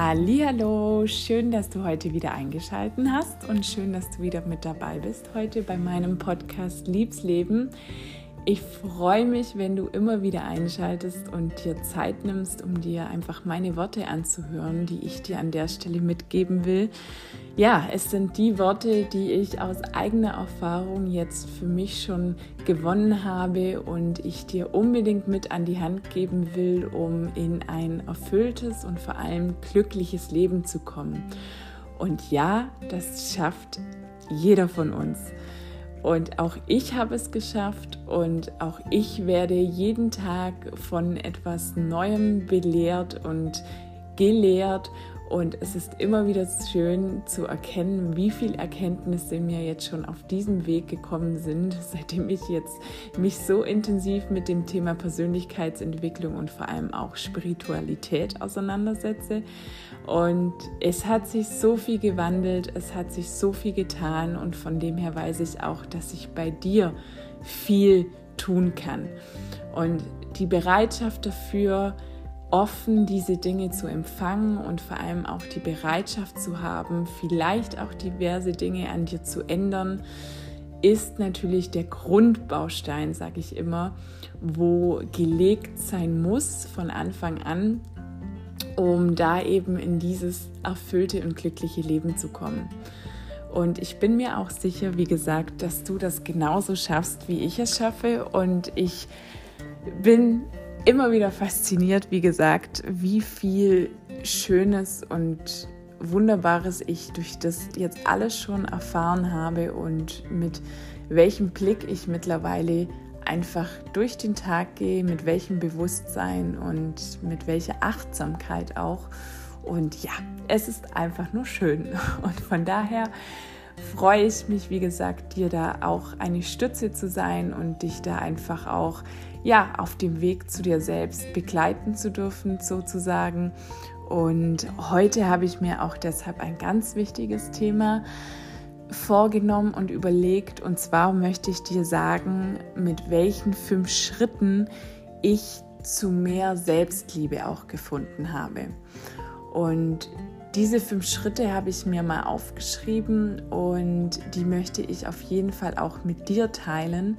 Hallo, schön, dass du heute wieder eingeschaltet hast und schön, dass du wieder mit dabei bist heute bei meinem Podcast Liebsleben. Ich freue mich, wenn du immer wieder einschaltest und dir Zeit nimmst, um dir einfach meine Worte anzuhören, die ich dir an der Stelle mitgeben will. Ja, es sind die Worte, die ich aus eigener Erfahrung jetzt für mich schon gewonnen habe und ich dir unbedingt mit an die Hand geben will, um in ein erfülltes und vor allem glückliches Leben zu kommen. Und ja, das schafft jeder von uns. Und auch ich habe es geschafft. Und auch ich werde jeden Tag von etwas Neuem belehrt. Und gelehrt und es ist immer wieder schön zu erkennen, wie viel Erkenntnisse mir jetzt schon auf diesem Weg gekommen sind, seitdem ich jetzt mich so intensiv mit dem Thema Persönlichkeitsentwicklung und vor allem auch Spiritualität auseinandersetze. Und es hat sich so viel gewandelt, es hat sich so viel getan und von dem her weiß ich auch, dass ich bei dir viel tun kann. Und die Bereitschaft dafür, offen diese Dinge zu empfangen und vor allem auch die Bereitschaft zu haben, vielleicht auch diverse Dinge an dir zu ändern, ist natürlich der Grundbaustein, sage ich immer, wo gelegt sein muss von Anfang an, um da eben in dieses erfüllte und glückliche Leben zu kommen. Und ich bin mir auch sicher, wie gesagt, dass du das genauso schaffst, wie ich es schaffe. Und ich bin immer wieder fasziniert, wie gesagt, wie viel Schönes und Wunderbares ich durch das jetzt alles schon erfahren habe und mit welchem Blick ich mittlerweile einfach durch den Tag gehe, mit welchem Bewusstsein und mit welcher Achtsamkeit auch. Und ja, es ist einfach nur schön. Und von daher freue ich mich, wie gesagt, dir da auch eine Stütze zu sein und dich da einfach auch ja, auf dem Weg zu dir selbst begleiten zu dürfen, sozusagen. Und heute habe ich mir auch deshalb ein ganz wichtiges Thema vorgenommen und überlegt. Und zwar möchte ich dir sagen, mit welchen fünf Schritten ich zu mehr Selbstliebe auch gefunden habe. Und diese fünf Schritte habe ich mir mal aufgeschrieben und die möchte ich auf jeden Fall auch mit dir teilen,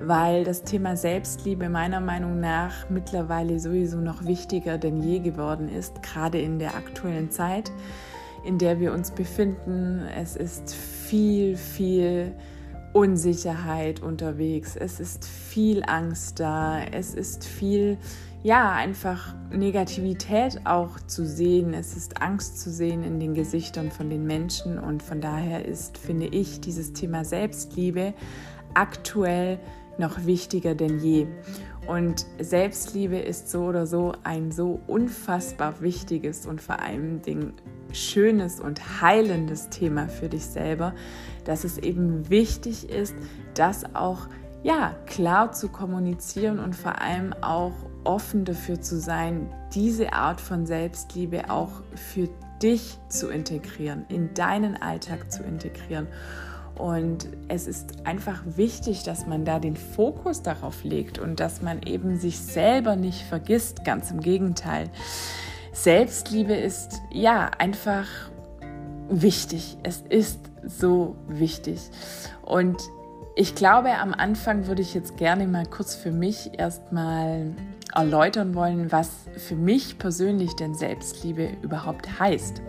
weil das Thema Selbstliebe meiner Meinung nach mittlerweile sowieso noch wichtiger denn je geworden ist, gerade in der aktuellen Zeit, in der wir uns befinden. Es ist viel, viel Unsicherheit unterwegs, es ist viel Angst da, es ist viel ja, einfach Negativität auch zu sehen. Es ist Angst zu sehen in den Gesichtern von den Menschen und von daher ist, finde ich, dieses Thema Selbstliebe aktuell noch wichtiger denn je. Und Selbstliebe ist so oder so ein so unfassbar wichtiges und vor allem Ding schönes und heilendes Thema für dich selber, dass es eben wichtig ist, das auch ja klar zu kommunizieren und vor allem auch offen dafür zu sein, diese Art von Selbstliebe auch für dich zu integrieren, in deinen Alltag zu integrieren. Und es ist einfach wichtig, dass man da den Fokus darauf legt und dass man eben sich selber nicht vergisst, ganz im Gegenteil. Selbstliebe ist ja einfach wichtig. Es ist so wichtig. Und ich glaube, am Anfang würde ich jetzt gerne mal kurz für mich erstmal erläutern wollen, was für mich persönlich denn Selbstliebe überhaupt heißt.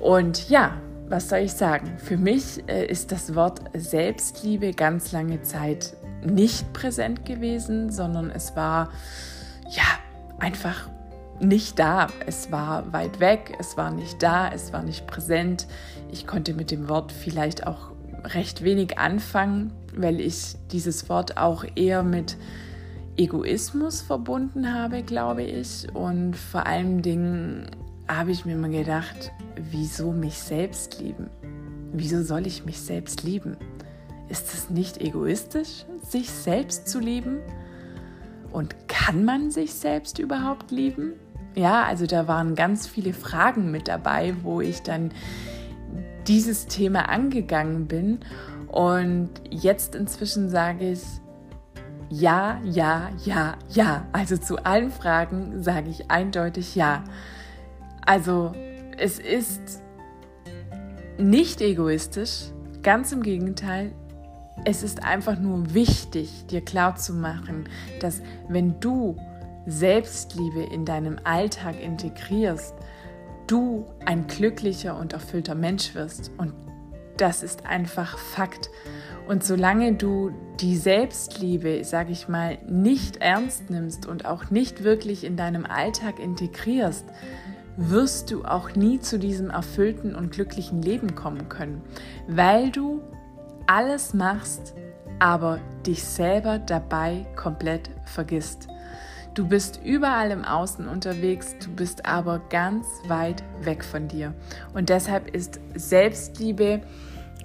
Und ja, was soll ich sagen? Für mich äh, ist das Wort Selbstliebe ganz lange Zeit nicht präsent gewesen, sondern es war ja einfach nicht da. Es war weit weg, es war nicht da, es war nicht präsent. Ich konnte mit dem Wort vielleicht auch recht wenig anfangen, weil ich dieses Wort auch eher mit Egoismus verbunden habe, glaube ich. Und vor allen Dingen habe ich mir mal gedacht, wieso mich selbst lieben? Wieso soll ich mich selbst lieben? Ist es nicht egoistisch, sich selbst zu lieben? Und kann man sich selbst überhaupt lieben? Ja, also da waren ganz viele Fragen mit dabei, wo ich dann dieses Thema angegangen bin. Und jetzt inzwischen sage ich, ja, ja, ja, ja. Also zu allen Fragen sage ich eindeutig ja. Also es ist nicht egoistisch, ganz im Gegenteil. Es ist einfach nur wichtig, dir klar zu machen, dass wenn du Selbstliebe in deinem Alltag integrierst, du ein glücklicher und erfüllter Mensch wirst. Und das ist einfach Fakt. Und solange du die Selbstliebe, sage ich mal, nicht ernst nimmst und auch nicht wirklich in deinem Alltag integrierst, wirst du auch nie zu diesem erfüllten und glücklichen Leben kommen können, weil du alles machst, aber dich selber dabei komplett vergisst. Du bist überall im Außen unterwegs, du bist aber ganz weit weg von dir. Und deshalb ist Selbstliebe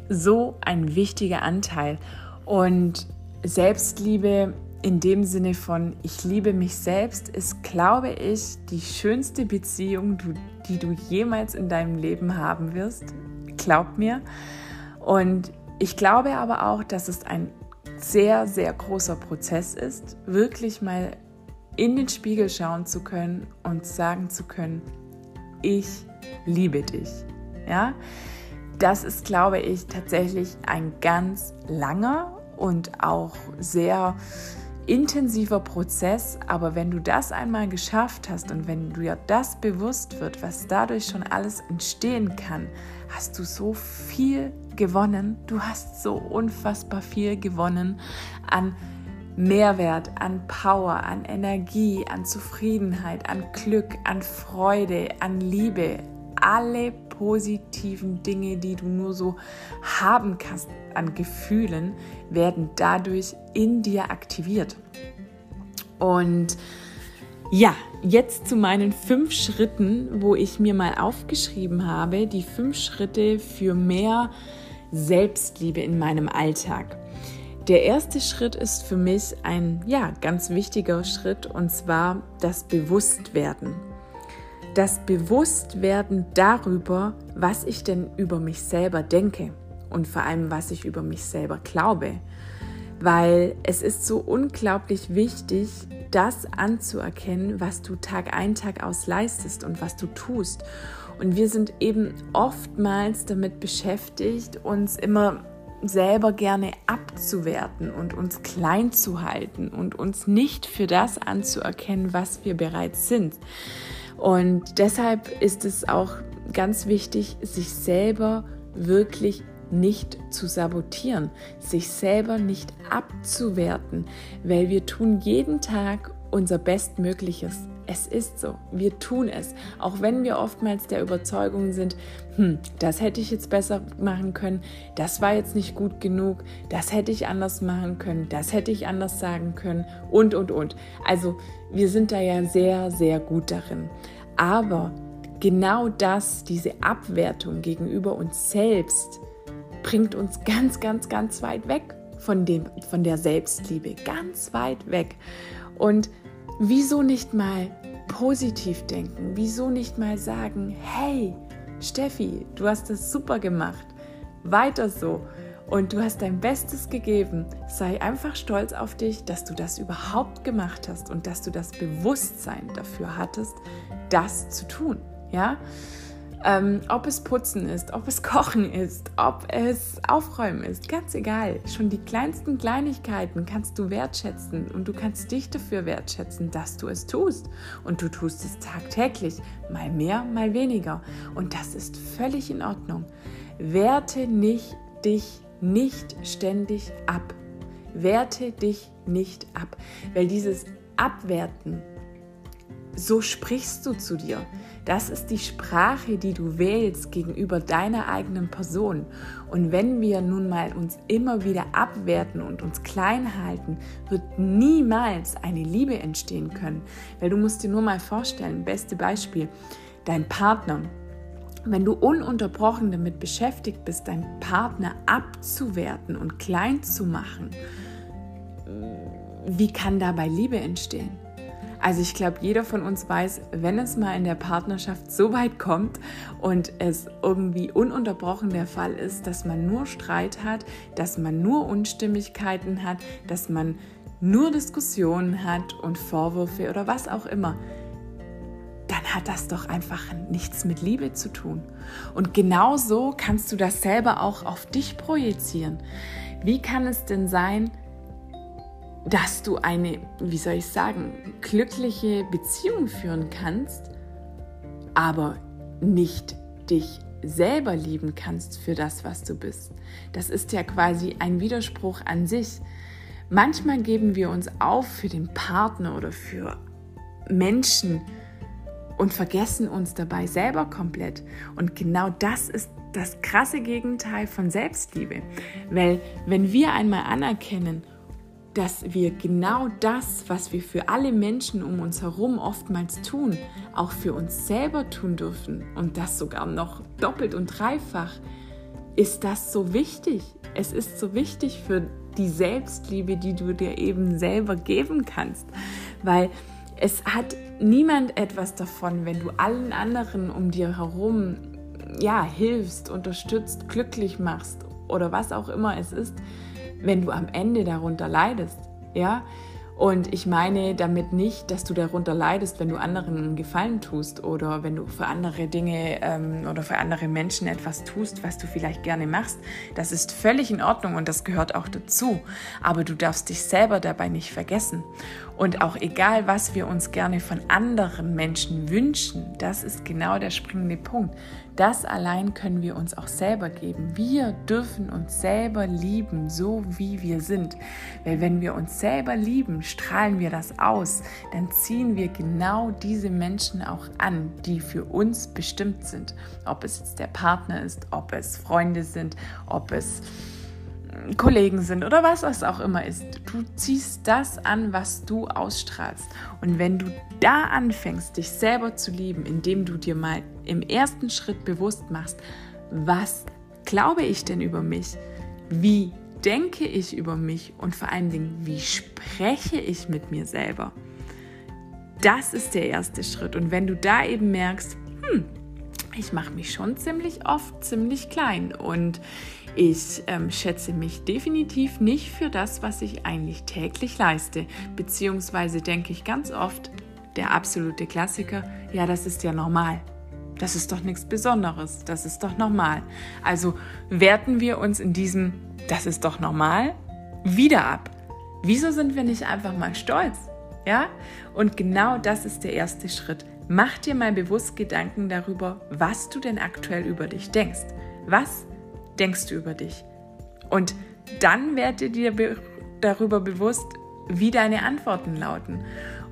so ein wichtiger Anteil. Und Selbstliebe in dem Sinne von ich liebe mich selbst ist, glaube ich, die schönste Beziehung, die du jemals in deinem Leben haben wirst. Glaub mir. Und ich glaube aber auch, dass es ein sehr, sehr großer Prozess ist, wirklich mal in den Spiegel schauen zu können und sagen zu können, ich liebe dich. Ja, das ist, glaube ich, tatsächlich ein ganz langer und auch sehr intensiver Prozess, aber wenn du das einmal geschafft hast und wenn dir das bewusst wird, was dadurch schon alles entstehen kann, hast du so viel gewonnen. Du hast so unfassbar viel gewonnen an Mehrwert, an Power, an Energie, an Zufriedenheit, an Glück, an Freude, an Liebe. Alle positiven Dinge, die du nur so haben kannst an Gefühlen, werden dadurch in dir aktiviert. Und ja, jetzt zu meinen fünf Schritten, wo ich mir mal aufgeschrieben habe, die fünf Schritte für mehr Selbstliebe in meinem Alltag. Der erste Schritt ist für mich ein ja, ganz wichtiger Schritt und zwar das Bewusstwerden. Das Bewusstwerden darüber, was ich denn über mich selber denke und vor allem, was ich über mich selber glaube. Weil es ist so unglaublich wichtig, das anzuerkennen, was du Tag ein, Tag aus leistest und was du tust. Und wir sind eben oftmals damit beschäftigt, uns immer selber gerne abzuwerten und uns klein zu halten und uns nicht für das anzuerkennen, was wir bereits sind. Und deshalb ist es auch ganz wichtig, sich selber wirklich nicht zu sabotieren, sich selber nicht abzuwerten, weil wir tun jeden Tag unser Bestmögliches. Es ist so, wir tun es, auch wenn wir oftmals der Überzeugung sind, hm, das hätte ich jetzt besser machen können, das war jetzt nicht gut genug, das hätte ich anders machen können, das hätte ich anders sagen können und, und, und. Also wir sind da ja sehr, sehr gut darin. Aber genau das, diese Abwertung gegenüber uns selbst, bringt uns ganz, ganz, ganz weit weg von, dem, von der Selbstliebe, ganz weit weg. Und wieso nicht mal positiv denken? Wieso nicht mal sagen, hey, Steffi, du hast das super gemacht, weiter so und du hast dein Bestes gegeben. Sei einfach stolz auf dich, dass du das überhaupt gemacht hast und dass du das Bewusstsein dafür hattest, das zu tun. Ja, ähm, ob es Putzen ist, ob es Kochen ist, ob es Aufräumen ist, ganz egal. Schon die kleinsten Kleinigkeiten kannst du wertschätzen und du kannst dich dafür wertschätzen, dass du es tust. Und du tust es tagtäglich, mal mehr, mal weniger. Und das ist völlig in Ordnung. Werte nicht dich nicht ständig ab. Werte dich nicht ab, weil dieses Abwerten, so sprichst du zu dir. Das ist die Sprache, die du wählst gegenüber deiner eigenen Person. Und wenn wir nun mal uns immer wieder abwerten und uns klein halten, wird niemals eine Liebe entstehen können. Weil du musst dir nur mal vorstellen, beste Beispiel, dein Partner. Wenn du ununterbrochen damit beschäftigt bist, deinen Partner abzuwerten und klein zu machen, wie kann dabei Liebe entstehen? Also ich glaube, jeder von uns weiß, wenn es mal in der Partnerschaft so weit kommt und es irgendwie ununterbrochen der Fall ist, dass man nur Streit hat, dass man nur Unstimmigkeiten hat, dass man nur Diskussionen hat und Vorwürfe oder was auch immer, dann hat das doch einfach nichts mit Liebe zu tun. Und genauso kannst du das selber auch auf dich projizieren. Wie kann es denn sein, dass du eine, wie soll ich sagen, glückliche Beziehung führen kannst, aber nicht dich selber lieben kannst für das, was du bist. Das ist ja quasi ein Widerspruch an sich. Manchmal geben wir uns auf für den Partner oder für Menschen und vergessen uns dabei selber komplett. Und genau das ist das krasse Gegenteil von Selbstliebe. Weil wenn wir einmal anerkennen, dass wir genau das, was wir für alle Menschen um uns herum oftmals tun, auch für uns selber tun dürfen und das sogar noch doppelt und dreifach, ist das so wichtig. Es ist so wichtig für die Selbstliebe, die du dir eben selber geben kannst, weil es hat niemand etwas davon, wenn du allen anderen um dir herum ja hilfst, unterstützt, glücklich machst oder was auch immer es ist, wenn du am Ende darunter leidest. Ja, und ich meine damit nicht, dass du darunter leidest, wenn du anderen einen Gefallen tust oder wenn du für andere Dinge ähm, oder für andere Menschen etwas tust, was du vielleicht gerne machst. Das ist völlig in Ordnung und das gehört auch dazu. Aber du darfst dich selber dabei nicht vergessen. Und auch egal, was wir uns gerne von anderen Menschen wünschen, das ist genau der springende Punkt. Das allein können wir uns auch selber geben. Wir dürfen uns selber lieben, so wie wir sind. Weil wenn wir uns selber lieben, strahlen wir das aus. Dann ziehen wir genau diese Menschen auch an, die für uns bestimmt sind. Ob es jetzt der Partner ist, ob es Freunde sind, ob es Kollegen sind oder was es auch immer ist. Du ziehst das an, was du ausstrahlst. Und wenn du da anfängst, dich selber zu lieben, indem du dir mal im ersten Schritt bewusst machst, was glaube ich denn über mich? Wie denke ich über mich? Und vor allen Dingen, wie spreche ich mit mir selber? Das ist der erste Schritt. Und wenn du da eben merkst, hm, ich mache mich schon ziemlich oft ziemlich klein und ich ähm, schätze mich definitiv nicht für das, was ich eigentlich täglich leiste. Beziehungsweise denke ich ganz oft, der absolute Klassiker, ja, das ist ja normal. Das ist doch nichts Besonderes. Das ist doch normal. Also werten wir uns in diesem, das ist doch normal, wieder ab. Wieso sind wir nicht einfach mal stolz? Ja? Und genau das ist der erste Schritt. Mach dir mal bewusst Gedanken darüber, was du denn aktuell über dich denkst. Was denkst du über dich? Und dann werde dir be darüber bewusst, wie deine Antworten lauten.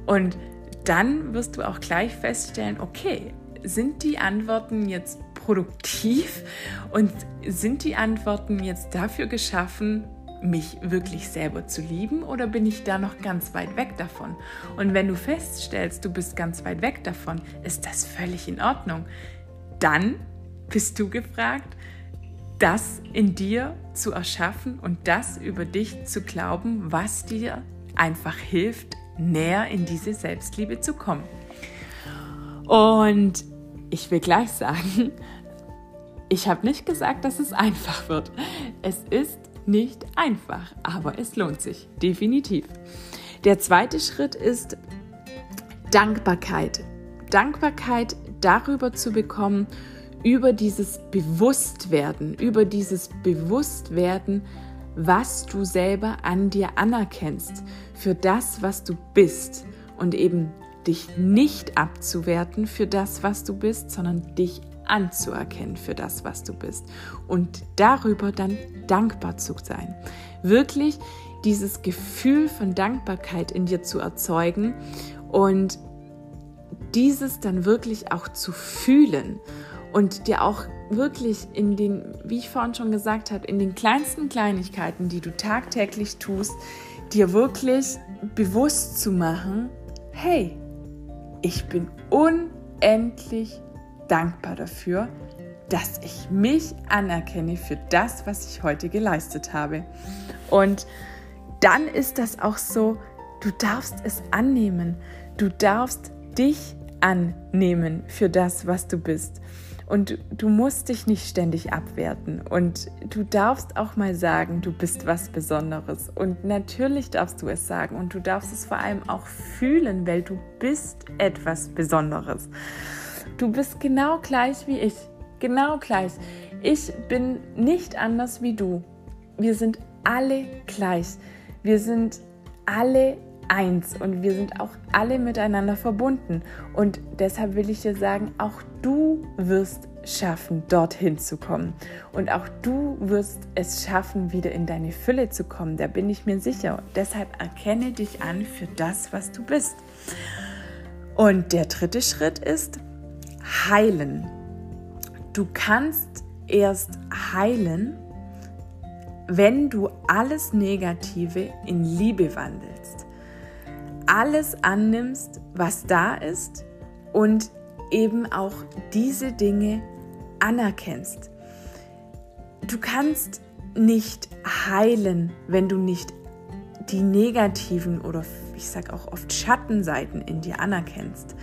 Und dann wirst du auch gleich feststellen, okay, sind die Antworten jetzt produktiv und sind die Antworten jetzt dafür geschaffen, mich wirklich selber zu lieben oder bin ich da noch ganz weit weg davon? Und wenn du feststellst, du bist ganz weit weg davon, ist das völlig in Ordnung. Dann bist du gefragt, das in dir zu erschaffen und das über dich zu glauben, was dir einfach hilft, näher in diese Selbstliebe zu kommen. Und ich will gleich sagen, ich habe nicht gesagt, dass es einfach wird. Es ist nicht einfach, aber es lohnt sich, definitiv. Der zweite Schritt ist Dankbarkeit. Dankbarkeit darüber zu bekommen, über dieses Bewusstwerden, über dieses Bewusstwerden, was du selber an dir anerkennst, für das, was du bist. Und eben dich nicht abzuwerten für das, was du bist, sondern dich anzuerkennen für das, was du bist. Und darüber dann dankbar zu sein. Wirklich dieses Gefühl von Dankbarkeit in dir zu erzeugen und dieses dann wirklich auch zu fühlen und dir auch wirklich in den, wie ich vorhin schon gesagt habe, in den kleinsten Kleinigkeiten, die du tagtäglich tust, dir wirklich bewusst zu machen, hey, ich bin unendlich dankbar dafür, dass ich mich anerkenne für das, was ich heute geleistet habe. Und dann ist das auch so, du darfst es annehmen. Du darfst dich annehmen für das, was du bist. Und du musst dich nicht ständig abwerten. Und du darfst auch mal sagen, du bist was Besonderes. Und natürlich darfst du es sagen. Und du darfst es vor allem auch fühlen, weil du bist etwas Besonderes. Du bist genau gleich wie ich. Genau gleich. Ich bin nicht anders wie du. Wir sind alle gleich. Wir sind alle eins und wir sind auch alle miteinander verbunden. Und deshalb will ich dir sagen, auch du wirst schaffen, dorthin zu kommen. Und auch du wirst es schaffen, wieder in deine Fülle zu kommen. Da bin ich mir sicher. Deshalb erkenne dich an für das, was du bist. Und der dritte Schritt ist heilen. Du kannst erst heilen, wenn du alles Negative in Liebe wandelst alles annimmst, was da ist und eben auch diese Dinge anerkennst. Du kannst nicht heilen, wenn du nicht die negativen oder ich sage auch oft Schattenseiten in dir anerkennst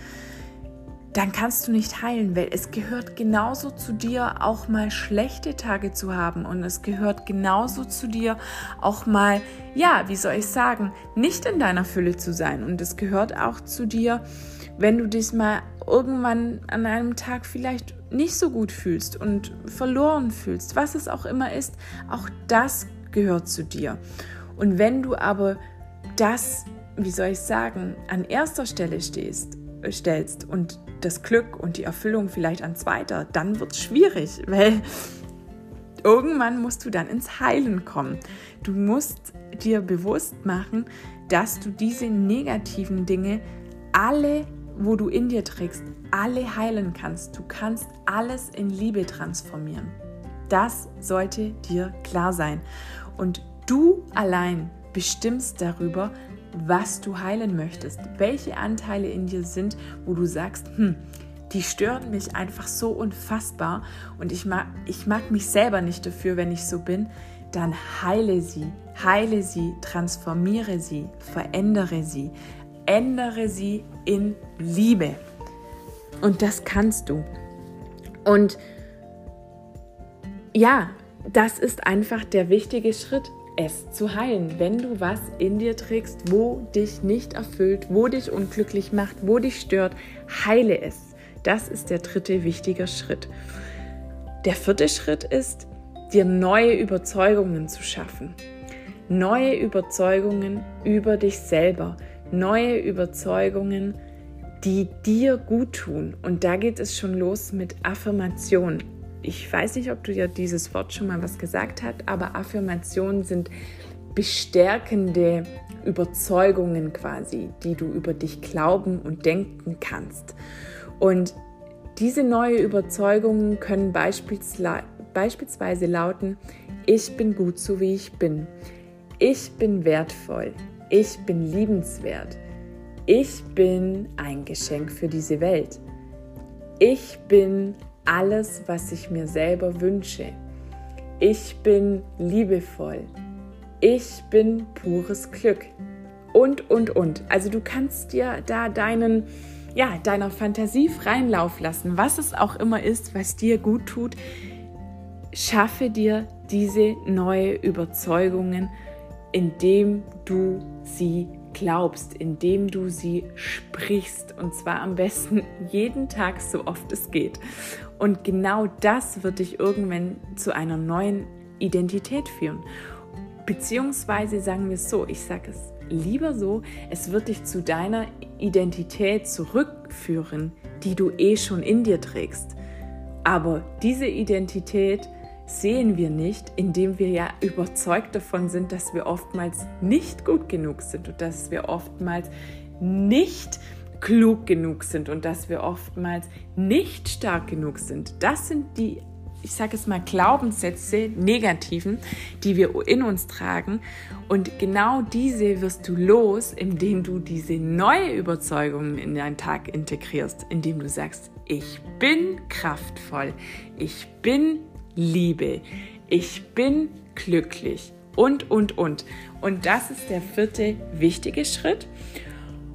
dann kannst du nicht heilen, weil es gehört genauso zu dir, auch mal schlechte Tage zu haben und es gehört genauso zu dir, auch mal, ja, wie soll ich sagen, nicht in deiner Fülle zu sein und es gehört auch zu dir, wenn du dich mal irgendwann an einem Tag vielleicht nicht so gut fühlst und verloren fühlst, was es auch immer ist, auch das gehört zu dir. Und wenn du aber das, wie soll ich sagen, an erster Stelle stehst, stellst und das Glück und die Erfüllung vielleicht an zweiter, dann wird es schwierig, weil irgendwann musst du dann ins Heilen kommen. Du musst dir bewusst machen, dass du diese negativen Dinge alle, wo du in dir trägst, alle heilen kannst. Du kannst alles in Liebe transformieren. Das sollte dir klar sein. Und du allein bestimmst darüber, was du heilen möchtest, welche Anteile in dir sind, wo du sagst, hm, die stören mich einfach so unfassbar und ich mag, ich mag mich selber nicht dafür, wenn ich so bin, dann heile sie, heile sie, transformiere sie, verändere sie, ändere sie in Liebe. Und das kannst du. Und ja, das ist einfach der wichtige Schritt es zu heilen, wenn du was in dir trägst, wo dich nicht erfüllt, wo dich unglücklich macht, wo dich stört, heile es. Das ist der dritte wichtige Schritt. Der vierte Schritt ist, dir neue Überzeugungen zu schaffen. Neue Überzeugungen über dich selber, neue Überzeugungen, die dir gut tun. Und da geht es schon los mit Affirmation ich weiß nicht, ob du ja dieses Wort schon mal was gesagt hast, aber Affirmationen sind bestärkende Überzeugungen quasi, die du über dich glauben und denken kannst. Und diese neue Überzeugungen können beispielsweise lauten, ich bin gut so wie ich bin. Ich bin wertvoll. Ich bin liebenswert. Ich bin ein Geschenk für diese Welt. Ich bin alles, was ich mir selber wünsche. Ich bin liebevoll. Ich bin pures Glück. Und, und, und. Also du kannst dir da deinen, ja, deiner Fantasie freien Lauf lassen, was es auch immer ist, was dir gut tut. Schaffe dir diese neue Überzeugungen, indem du sie glaubst, indem du sie sprichst und zwar am besten jeden Tag so oft es geht. Und genau das wird dich irgendwann zu einer neuen Identität führen. Beziehungsweise sagen wir es so, ich sage es lieber so, es wird dich zu deiner Identität zurückführen, die du eh schon in dir trägst. Aber diese Identität sehen wir nicht, indem wir ja überzeugt davon sind, dass wir oftmals nicht gut genug sind und dass wir oftmals nicht klug genug sind und dass wir oftmals nicht stark genug sind. Das sind die, ich sage es mal, Glaubenssätze, negativen, die wir in uns tragen. Und genau diese wirst du los, indem du diese neue Überzeugung in deinen Tag integrierst, indem du sagst, ich bin kraftvoll, ich bin Liebe. Ich bin glücklich. Und, und, und. Und das ist der vierte wichtige Schritt.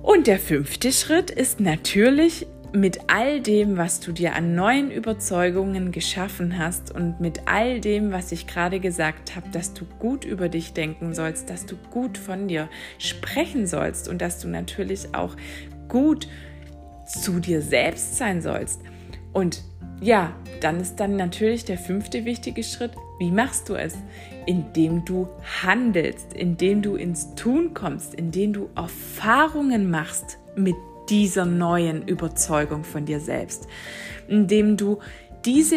Und der fünfte Schritt ist natürlich mit all dem, was du dir an neuen Überzeugungen geschaffen hast und mit all dem, was ich gerade gesagt habe, dass du gut über dich denken sollst, dass du gut von dir sprechen sollst und dass du natürlich auch gut zu dir selbst sein sollst. Und ja, dann ist dann natürlich der fünfte wichtige Schritt, wie machst du es? Indem du handelst, indem du ins Tun kommst, indem du Erfahrungen machst mit dieser neuen Überzeugung von dir selbst, indem du diese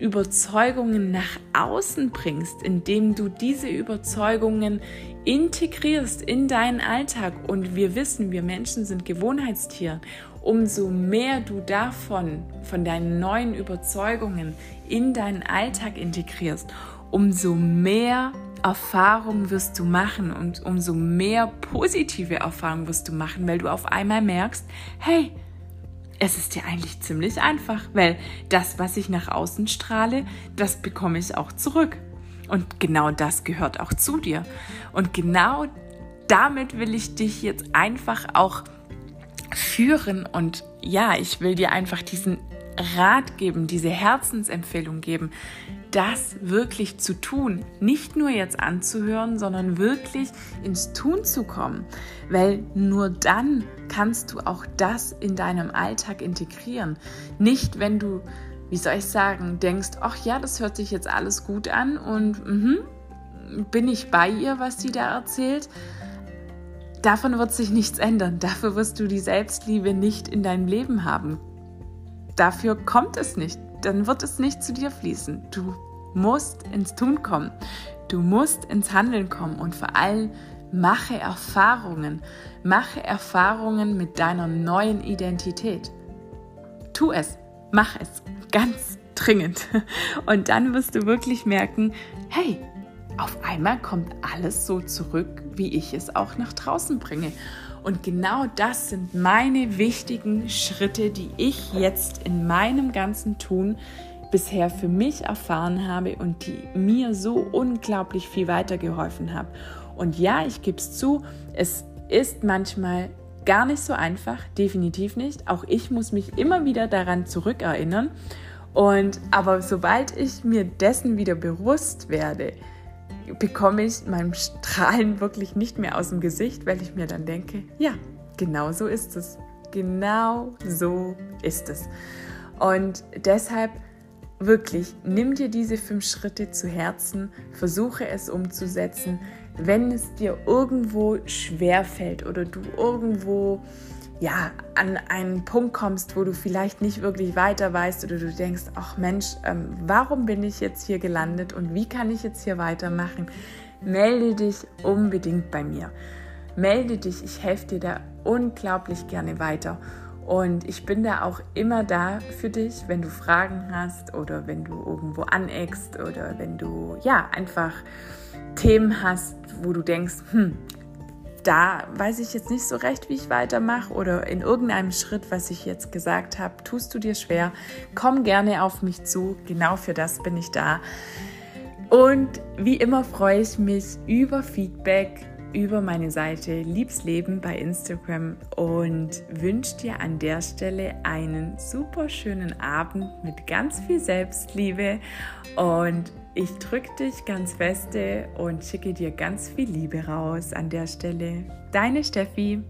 Überzeugungen nach außen bringst, indem du diese Überzeugungen integrierst in deinen Alltag. Und wir wissen, wir Menschen sind Gewohnheitstiere. Umso mehr du davon, von deinen neuen Überzeugungen in deinen Alltag integrierst, umso mehr Erfahrung wirst du machen und umso mehr positive Erfahrungen wirst du machen, weil du auf einmal merkst, hey, es ist dir eigentlich ziemlich einfach, weil das, was ich nach außen strahle, das bekomme ich auch zurück. Und genau das gehört auch zu dir. Und genau damit will ich dich jetzt einfach auch führen. Und ja, ich will dir einfach diesen Rat geben, diese Herzensempfehlung geben, das wirklich zu tun. Nicht nur jetzt anzuhören, sondern wirklich ins Tun zu kommen. Weil nur dann kannst du auch das in deinem Alltag integrieren. Nicht, wenn du, wie soll ich sagen, denkst, ach ja, das hört sich jetzt alles gut an und mh, bin ich bei ihr, was sie da erzählt. Davon wird sich nichts ändern. Dafür wirst du die Selbstliebe nicht in deinem Leben haben. Dafür kommt es nicht dann wird es nicht zu dir fließen. Du musst ins Tun kommen. Du musst ins Handeln kommen und vor allem mache Erfahrungen. Mache Erfahrungen mit deiner neuen Identität. Tu es, mach es ganz dringend. Und dann wirst du wirklich merken, hey, auf einmal kommt alles so zurück, wie ich es auch nach draußen bringe. Und genau das sind meine wichtigen Schritte, die ich jetzt in meinem ganzen Tun bisher für mich erfahren habe und die mir so unglaublich viel weitergeholfen haben. Und ja, ich gebe es zu, es ist manchmal gar nicht so einfach, definitiv nicht. Auch ich muss mich immer wieder daran zurückerinnern. Und aber sobald ich mir dessen wieder bewusst werde, bekomme ich meinem Strahlen wirklich nicht mehr aus dem Gesicht, weil ich mir dann denke, ja, genau so ist es. Genau so ist es. Und deshalb wirklich, nimm dir diese fünf Schritte zu Herzen, versuche es umzusetzen. Wenn es dir irgendwo schwer fällt oder du irgendwo ja, an einen Punkt kommst, wo du vielleicht nicht wirklich weiter weißt oder du denkst, ach Mensch, ähm, warum bin ich jetzt hier gelandet und wie kann ich jetzt hier weitermachen, melde dich unbedingt bei mir. Melde dich, ich helfe dir da unglaublich gerne weiter. Und ich bin da auch immer da für dich, wenn du Fragen hast oder wenn du irgendwo aneckst oder wenn du ja einfach Themen hast, wo du denkst, hm, da weiß ich jetzt nicht so recht, wie ich weitermache oder in irgendeinem Schritt, was ich jetzt gesagt habe, tust du dir schwer, komm gerne auf mich zu. Genau für das bin ich da. Und wie immer freue ich mich über Feedback über meine Seite Liebsleben bei Instagram und wünsche dir an der Stelle einen super schönen Abend mit ganz viel Selbstliebe und ich drücke dich ganz feste und schicke dir ganz viel Liebe raus an der Stelle. Deine Steffi.